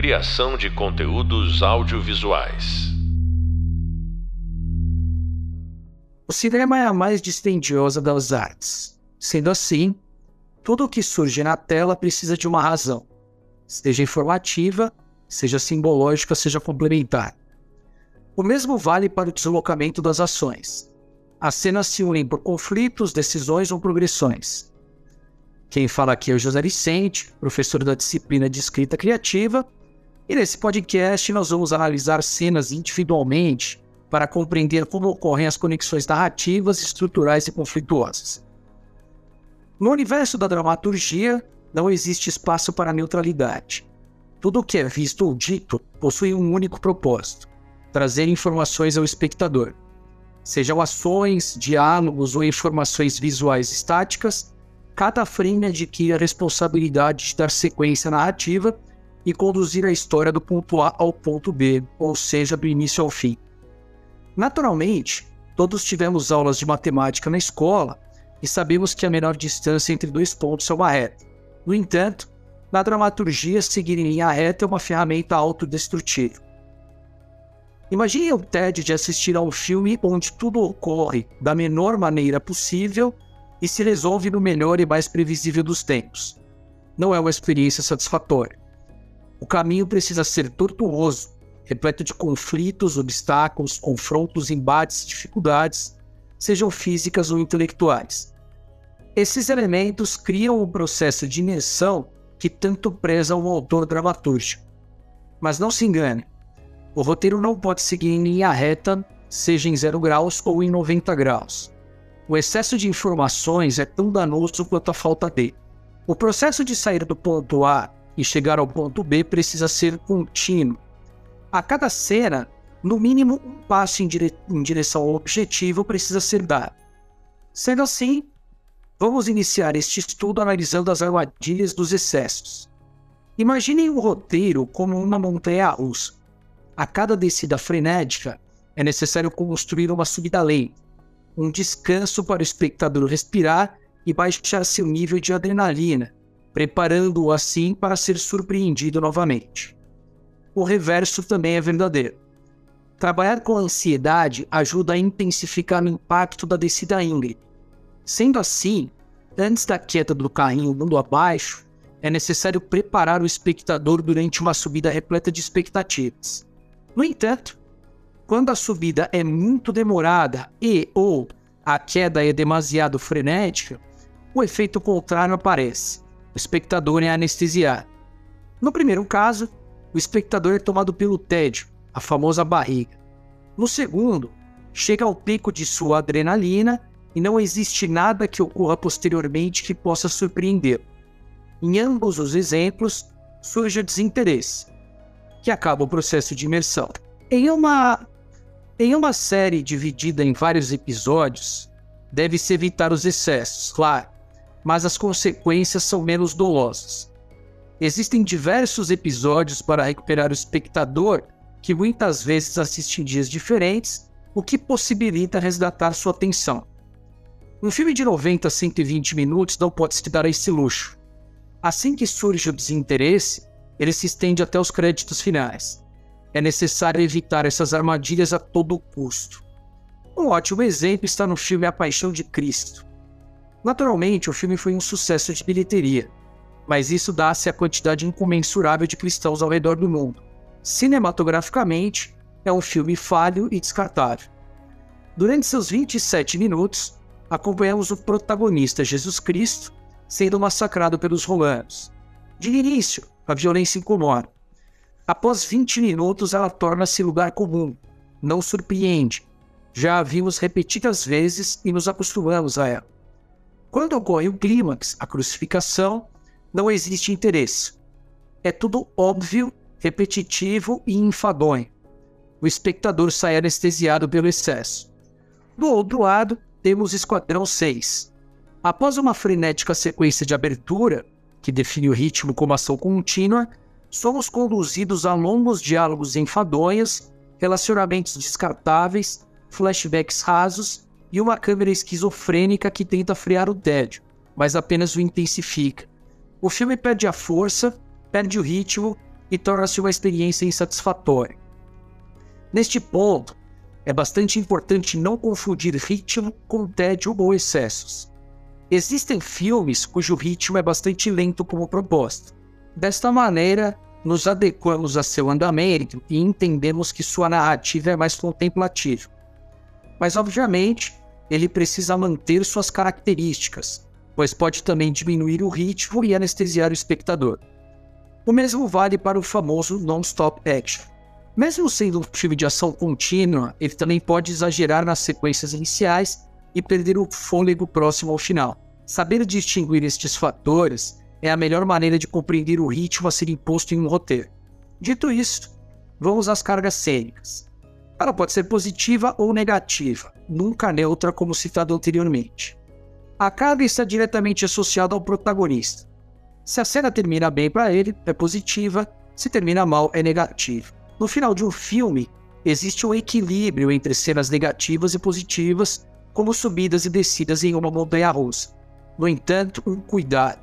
Criação de conteúdos audiovisuais. O cinema é a mais dispendiosa das artes. Sendo assim, tudo o que surge na tela precisa de uma razão, seja informativa, seja simbológica, seja complementar. O mesmo vale para o deslocamento das ações. As cenas se unem por conflitos, decisões ou progressões. Quem fala aqui é o José Vicente, professor da disciplina de escrita criativa, e nesse podcast nós vamos analisar cenas individualmente para compreender como ocorrem as conexões narrativas, estruturais e conflituosas. No universo da dramaturgia, não existe espaço para neutralidade. Tudo o que é visto ou dito possui um único propósito: trazer informações ao espectador. Sejam ações, diálogos ou informações visuais estáticas, cada frame adquire a responsabilidade de dar sequência narrativa e conduzir a história do ponto A ao ponto B, ou seja, do início ao fim. Naturalmente, todos tivemos aulas de matemática na escola e sabemos que a menor distância entre dois pontos é uma reta. No entanto, na dramaturgia, seguir em linha reta é uma ferramenta autodestrutiva. Imagine o TED de assistir a um filme onde tudo ocorre da menor maneira possível e se resolve no melhor e mais previsível dos tempos. Não é uma experiência satisfatória. O caminho precisa ser tortuoso, repleto de conflitos, obstáculos, confrontos, embates, dificuldades, sejam físicas ou intelectuais. Esses elementos criam um processo de imersão que tanto preza o autor dramatúrgico. Mas não se engane, o roteiro não pode seguir em linha reta, seja em 0 graus ou em 90 graus o excesso de informações é tão danoso quanto a falta de. O processo de sair do ponto A e chegar ao ponto B precisa ser contínuo. A cada cena, no mínimo um passo em, dire em direção ao objetivo precisa ser dado. Sendo assim, vamos iniciar este estudo analisando as armadilhas dos excessos. Imaginem o roteiro como uma montanha russa. A cada descida frenética, é necessário construir uma subida lenta um descanso para o espectador respirar e baixar seu nível de adrenalina, preparando-o assim para ser surpreendido novamente. O reverso também é verdadeiro. Trabalhar com ansiedade ajuda a intensificar o impacto da descida íngreme. Sendo assim, antes da queda do carrinho mundo abaixo, é necessário preparar o espectador durante uma subida repleta de expectativas. No entanto, quando a subida é muito demorada e ou a queda é demasiado frenética, o efeito contrário aparece. O espectador é anestesiado. No primeiro caso, o espectador é tomado pelo tédio, a famosa barriga. No segundo, chega ao pico de sua adrenalina e não existe nada que ocorra posteriormente que possa surpreender. Em ambos os exemplos, surge o desinteresse, que acaba o processo de imersão. Em uma em uma série dividida em vários episódios, deve-se evitar os excessos, claro, mas as consequências são menos dolosas. Existem diversos episódios para recuperar o espectador que muitas vezes assiste em dias diferentes, o que possibilita resgatar sua atenção. Um filme de 90 a 120 minutos não pode se dar a esse luxo. Assim que surge o desinteresse, ele se estende até os créditos finais é necessário evitar essas armadilhas a todo custo. Um ótimo exemplo está no filme A Paixão de Cristo. Naturalmente, o filme foi um sucesso de bilheteria, mas isso dá-se à quantidade incomensurável de cristãos ao redor do mundo. Cinematograficamente, é um filme falho e descartável. Durante seus 27 minutos, acompanhamos o protagonista Jesus Cristo sendo massacrado pelos romanos. De início, a violência incomoda, Após 20 minutos, ela torna-se lugar comum. Não surpreende. Já a vimos repetidas vezes e nos acostumamos a ela. Quando ocorre o clímax, a crucificação, não existe interesse. É tudo óbvio, repetitivo e enfadonho. O espectador sai anestesiado pelo excesso. Do outro lado, temos Esquadrão 6. Após uma frenética sequência de abertura, que define o ritmo como ação contínua, somos conduzidos a longos diálogos enfadonhos, relacionamentos descartáveis, flashbacks rasos e uma câmera esquizofrênica que tenta frear o tédio, mas apenas o intensifica. O filme perde a força, perde o ritmo e torna-se uma experiência insatisfatória. Neste ponto, é bastante importante não confundir ritmo com tédio ou excessos. Existem filmes cujo ritmo é bastante lento como proposta. Desta maneira, nos adequamos a seu andamento e entendemos que sua narrativa é mais contemplativa. Mas, obviamente, ele precisa manter suas características, pois pode também diminuir o ritmo e anestesiar o espectador. O mesmo vale para o famoso non-stop action. Mesmo sendo um filme de ação contínua, ele também pode exagerar nas sequências iniciais e perder o fôlego próximo ao final. Saber distinguir estes fatores é a melhor maneira de compreender o ritmo a ser imposto em um roteiro. Dito isso, vamos às cargas cênicas. Ela pode ser positiva ou negativa, nunca neutra como citado anteriormente. A carga está diretamente associada ao protagonista. Se a cena termina bem para ele, é positiva, se termina mal, é negativa. No final de um filme, existe um equilíbrio entre cenas negativas e positivas, como subidas e descidas em uma montanha russa. No entanto, um cuidado.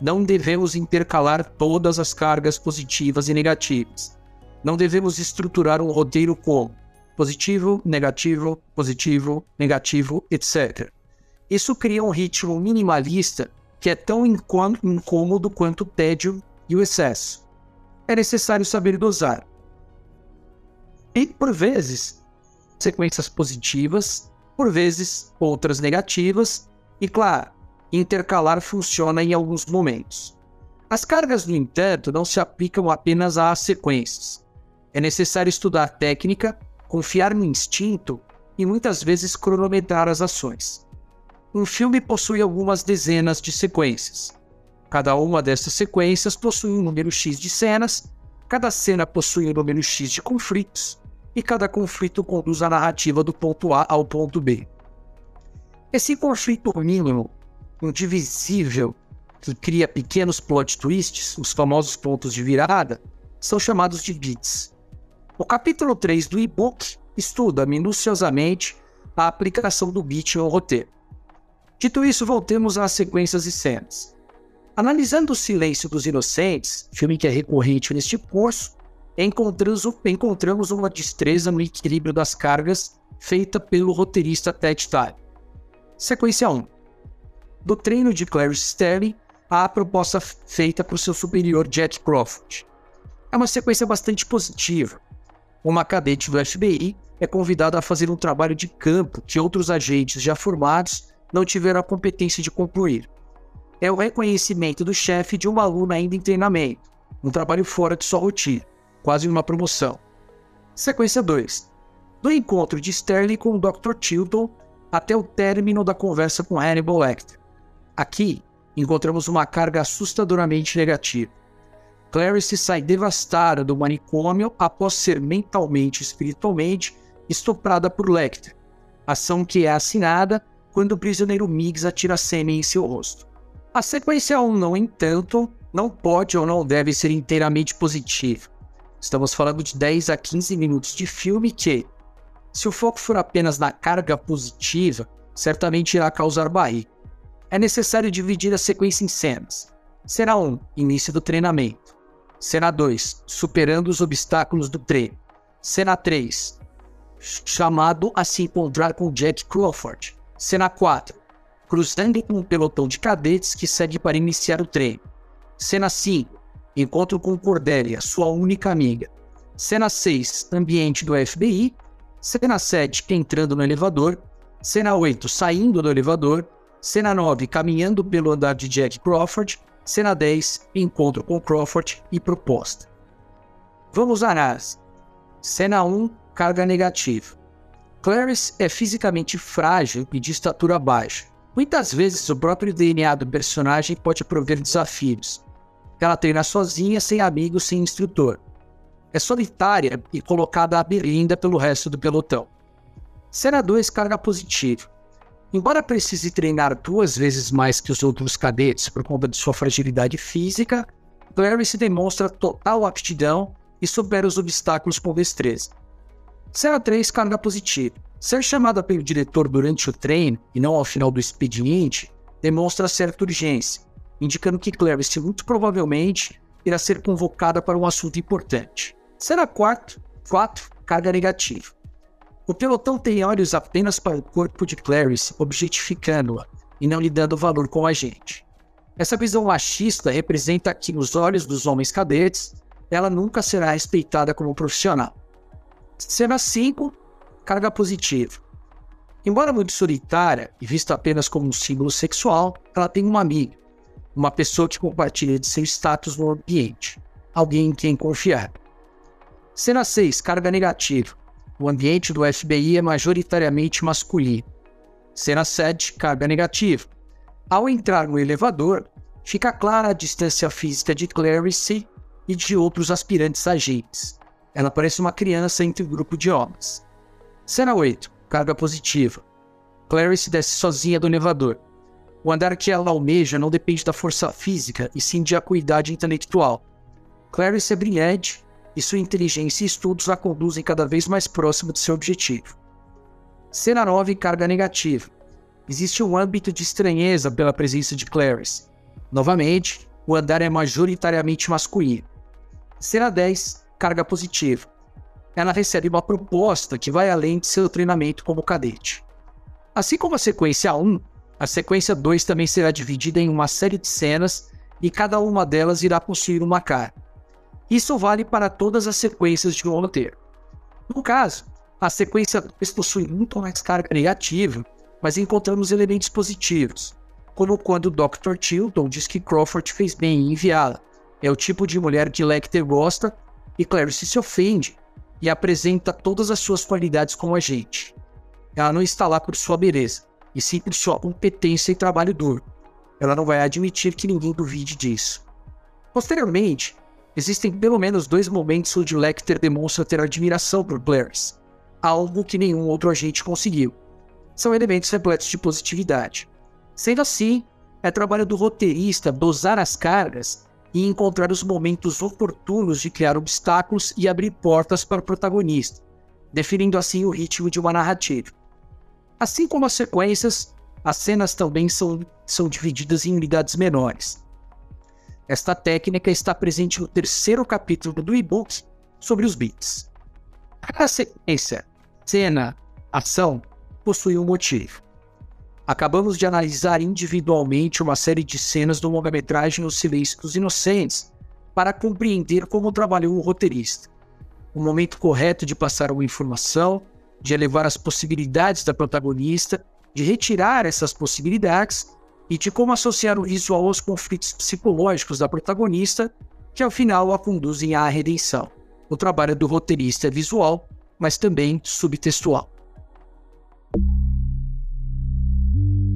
Não devemos intercalar todas as cargas positivas e negativas. Não devemos estruturar um roteiro como positivo, negativo, positivo, negativo, etc. Isso cria um ritmo minimalista que é tão incômodo quanto o tédio e o excesso. É necessário saber dosar. E, por vezes, sequências positivas, por vezes, outras negativas, e, claro, intercalar funciona em alguns momentos. As cargas, no entanto, não se aplicam apenas às sequências. É necessário estudar técnica, confiar no instinto e muitas vezes cronometrar as ações. Um filme possui algumas dezenas de sequências. Cada uma dessas sequências possui um número X de cenas, cada cena possui um número X de conflitos, e cada conflito conduz a narrativa do ponto A ao ponto B. Esse conflito mínimo indivisível que cria pequenos plot twists, os famosos pontos de virada, são chamados de bits. O capítulo 3 do e-book estuda minuciosamente a aplicação do bit ao roteiro. Dito isso, voltemos às sequências e cenas. Analisando o Silêncio dos Inocentes, filme que é recorrente neste curso, encontramos, encontramos uma destreza no equilíbrio das cargas feita pelo roteirista Ted Tyler. Sequência 1 do treino de Clarice Sterling à proposta feita o seu superior Jack Crawford. É uma sequência bastante positiva. Uma cadete do FBI é convidada a fazer um trabalho de campo que outros agentes já formados não tiveram a competência de concluir. É o reconhecimento do chefe de uma aluna ainda em treinamento, um trabalho fora de sua rotina, quase uma promoção. Sequência 2. Do encontro de Sterling com o Dr. Tilton até o término da conversa com Hannibal Lecter. Aqui, encontramos uma carga assustadoramente negativa. Clarice sai devastada do manicômio após ser mentalmente e espiritualmente estuprada por Lecter, ação que é assinada quando o prisioneiro Miggs atira sêmen em seu rosto. A sequência 1, no entanto, não pode ou não deve ser inteiramente positiva. Estamos falando de 10 a 15 minutos de filme que, se o foco for apenas na carga positiva, certamente irá causar barriga é necessário dividir a sequência em cenas. Cena 1, início do treinamento. Cena 2, superando os obstáculos do treino. Cena 3, chamado a se encontrar com Jack Crawford. Cena 4, cruzando com um pelotão de cadetes que segue para iniciar o treino. Cena 5, encontro com Cordelia, sua única amiga. Cena 6, ambiente do FBI. Cena 7, entrando no elevador. Cena 8, saindo do elevador. Cena 9, caminhando pelo andar de Jack Crawford. Cena 10, encontro com Crawford e proposta. Vamos a análise. Cena 1, carga negativa. Clarice é fisicamente frágil e de estatura baixa. Muitas vezes o próprio DNA do personagem pode prover desafios. Ela treina sozinha, sem amigos, sem instrutor. É solitária e colocada à berlinda pelo resto do pelotão. Cena 2, carga positiva. Embora precise treinar duas vezes mais que os outros cadetes por conta de sua fragilidade física, Clarice demonstra total aptidão e supera os obstáculos com destreza. 03 Carga positiva. Ser chamada pelo diretor durante o treino e não ao final do expediente demonstra certa urgência, indicando que Clarice muito provavelmente irá ser convocada para um assunto importante. Cena 4, 4 carga negativa. O pelotão tem olhos apenas para o corpo de Clarice, objetificando-a e não lhe dando valor com a gente. Essa visão machista representa que, nos olhos dos homens cadetes, ela nunca será respeitada como profissional. Cena 5 carga positiva. Embora muito solitária e vista apenas como um símbolo sexual, ela tem uma amiga, uma pessoa que compartilha de seu status no ambiente, alguém em quem confiar. Cena 6, carga negativa. O ambiente do FBI é majoritariamente masculino. Cena 7, carga negativa. Ao entrar no elevador, fica clara a distância física de Clarice e de outros aspirantes agentes. Ela parece uma criança entre um grupo de homens. Cena 8, carga positiva. Clarice desce sozinha do elevador. O andar que ela almeja não depende da força física, e sim de acuidade intelectual. Clarice é brilhante e sua inteligência e estudos a conduzem cada vez mais próximo de seu objetivo. Cena 9 Carga negativa. Existe um âmbito de estranheza pela presença de Clarice. Novamente, o andar é majoritariamente masculino. Cena 10 Carga positiva. Ela recebe uma proposta que vai além de seu treinamento como cadete. Assim como a sequência 1, a sequência 2 também será dividida em uma série de cenas e cada uma delas irá possuir uma cara. Isso vale para todas as sequências de um roteiro. No caso, a sequência 2 possui muito mais carga negativa, mas encontramos elementos positivos, como quando o Dr. Tilton diz que Crawford fez bem em enviá-la. É o tipo de mulher que Lecter gosta e Clarice se ofende e apresenta todas as suas qualidades como agente. Ela não está lá por sua beleza, e sim por sua competência e trabalho duro. Ela não vai admitir que ninguém duvide disso. Posteriormente, Existem pelo menos dois momentos onde Lecter demonstra ter admiração por Clarice, algo que nenhum outro agente conseguiu. São elementos repletos de positividade. Sendo assim, é trabalho do roteirista dosar as cargas e encontrar os momentos oportunos de criar obstáculos e abrir portas para o protagonista, definindo assim o ritmo de uma narrativa. Assim como as sequências, as cenas também são, são divididas em unidades menores, esta técnica está presente no terceiro capítulo do e-book sobre os bits. A sequência, cena, ação possui um motivo. Acabamos de analisar individualmente uma série de cenas do longa-metragem O Silêncio dos Inocentes para compreender como trabalhou o roteirista. O momento correto de passar uma informação, de elevar as possibilidades da protagonista, de retirar essas possibilidades e de como associar o visual aos conflitos psicológicos da protagonista, que ao final a conduzem à redenção. O trabalho do roteirista é visual, mas também subtextual.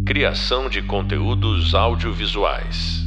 Criação de conteúdos audiovisuais.